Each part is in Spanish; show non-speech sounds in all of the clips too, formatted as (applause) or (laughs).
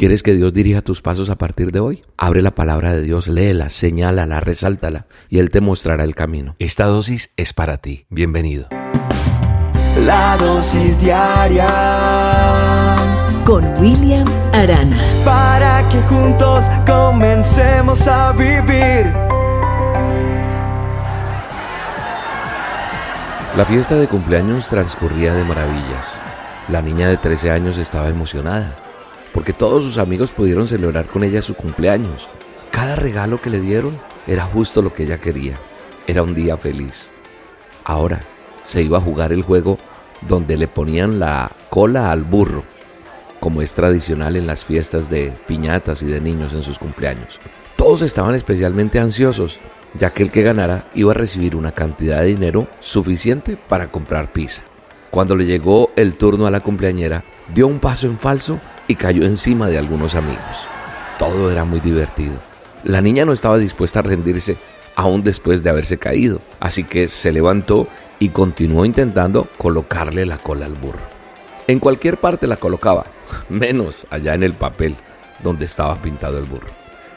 ¿Quieres que Dios dirija tus pasos a partir de hoy? Abre la palabra de Dios, léela, señálala, resáltala y Él te mostrará el camino. Esta dosis es para ti. Bienvenido. La dosis diaria con William Arana. Para que juntos comencemos a vivir. La fiesta de cumpleaños transcurría de maravillas. La niña de 13 años estaba emocionada porque todos sus amigos pudieron celebrar con ella su cumpleaños. Cada regalo que le dieron era justo lo que ella quería. Era un día feliz. Ahora se iba a jugar el juego donde le ponían la cola al burro, como es tradicional en las fiestas de piñatas y de niños en sus cumpleaños. Todos estaban especialmente ansiosos, ya que el que ganara iba a recibir una cantidad de dinero suficiente para comprar pizza. Cuando le llegó el turno a la cumpleañera, dio un paso en falso y cayó encima de algunos amigos. Todo era muy divertido. La niña no estaba dispuesta a rendirse aún después de haberse caído, así que se levantó y continuó intentando colocarle la cola al burro. En cualquier parte la colocaba, (laughs) menos allá en el papel donde estaba pintado el burro.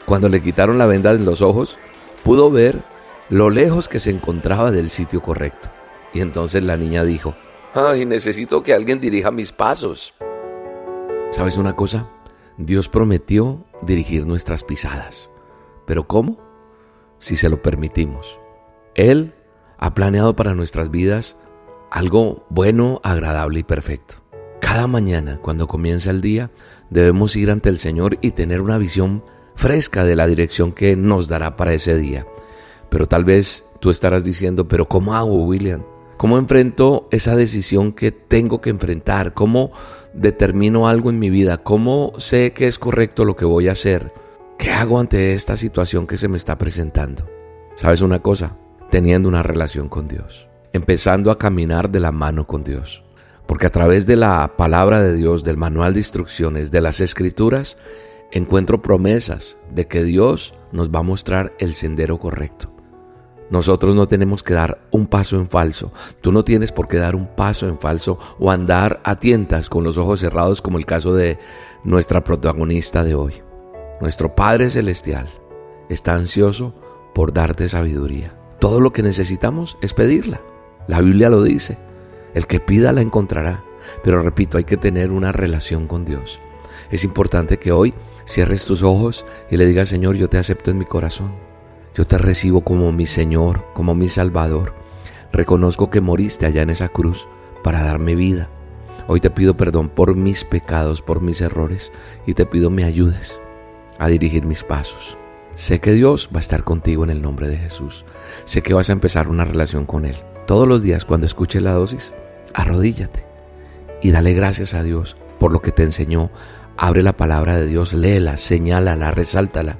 Cuando le quitaron la venda en los ojos, pudo ver lo lejos que se encontraba del sitio correcto. Y entonces la niña dijo, ay, necesito que alguien dirija mis pasos. ¿Sabes una cosa? Dios prometió dirigir nuestras pisadas. ¿Pero cómo? Si se lo permitimos. Él ha planeado para nuestras vidas algo bueno, agradable y perfecto. Cada mañana, cuando comienza el día, debemos ir ante el Señor y tener una visión fresca de la dirección que nos dará para ese día. Pero tal vez tú estarás diciendo, pero ¿cómo hago, William? ¿Cómo enfrento esa decisión que tengo que enfrentar? ¿Cómo determino algo en mi vida? ¿Cómo sé que es correcto lo que voy a hacer? ¿Qué hago ante esta situación que se me está presentando? ¿Sabes una cosa? Teniendo una relación con Dios, empezando a caminar de la mano con Dios. Porque a través de la palabra de Dios, del manual de instrucciones, de las escrituras, encuentro promesas de que Dios nos va a mostrar el sendero correcto. Nosotros no tenemos que dar un paso en falso. Tú no tienes por qué dar un paso en falso o andar a tientas con los ojos cerrados como el caso de nuestra protagonista de hoy. Nuestro Padre Celestial está ansioso por darte sabiduría. Todo lo que necesitamos es pedirla. La Biblia lo dice. El que pida la encontrará. Pero repito, hay que tener una relación con Dios. Es importante que hoy cierres tus ojos y le digas, Señor, yo te acepto en mi corazón. Yo te recibo como mi Señor, como mi Salvador. Reconozco que moriste allá en esa cruz para darme vida. Hoy te pido perdón por mis pecados, por mis errores, y te pido me ayudes a dirigir mis pasos. Sé que Dios va a estar contigo en el nombre de Jesús. Sé que vas a empezar una relación con Él. Todos los días cuando escuches la dosis, arrodíllate y dale gracias a Dios por lo que te enseñó. Abre la palabra de Dios, léela, señálala, resáltala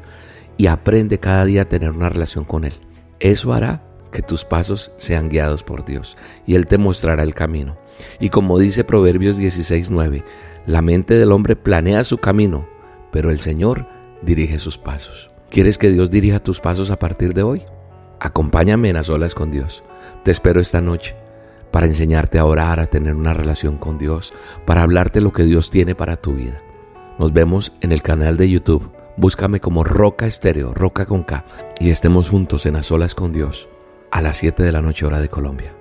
y aprende cada día a tener una relación con Él. Eso hará que tus pasos sean guiados por Dios y Él te mostrará el camino. Y como dice Proverbios 16:9, la mente del hombre planea su camino, pero el Señor dirige sus pasos. ¿Quieres que Dios dirija tus pasos a partir de hoy? Acompáñame en las olas con Dios. Te espero esta noche para enseñarte a orar, a tener una relación con Dios, para hablarte lo que Dios tiene para tu vida. Nos vemos en el canal de YouTube Búscame como Roca Estéreo, Roca con K, y estemos juntos en las olas con Dios a las 7 de la noche hora de Colombia.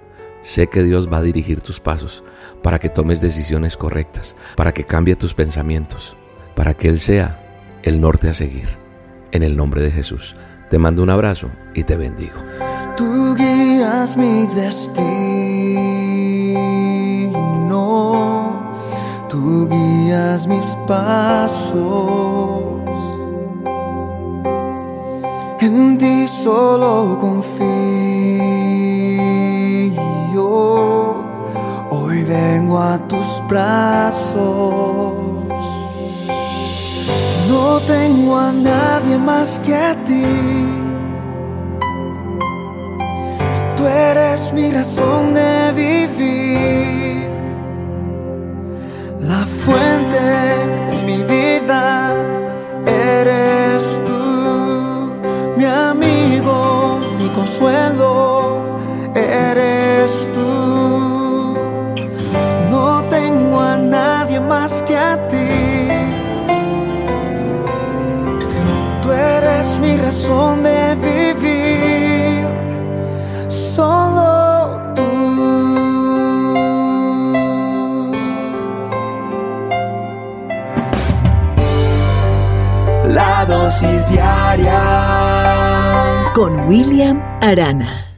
Sé que Dios va a dirigir tus pasos para que tomes decisiones correctas, para que cambie tus pensamientos, para que Él sea el norte a seguir. En el nombre de Jesús, te mando un abrazo y te bendigo. Tú guías mi destino, tú guías mis pasos en ti solo confío. Hoy vengo a tus brazos. No tengo a nadie más que a ti. Tú eres mi razón de vivir. La fuente de mi vida consuelo eres tú. No tengo a nadie más que a ti. Tú eres mi razón de vivir. Solo tú. La dosis diaria con William Arana.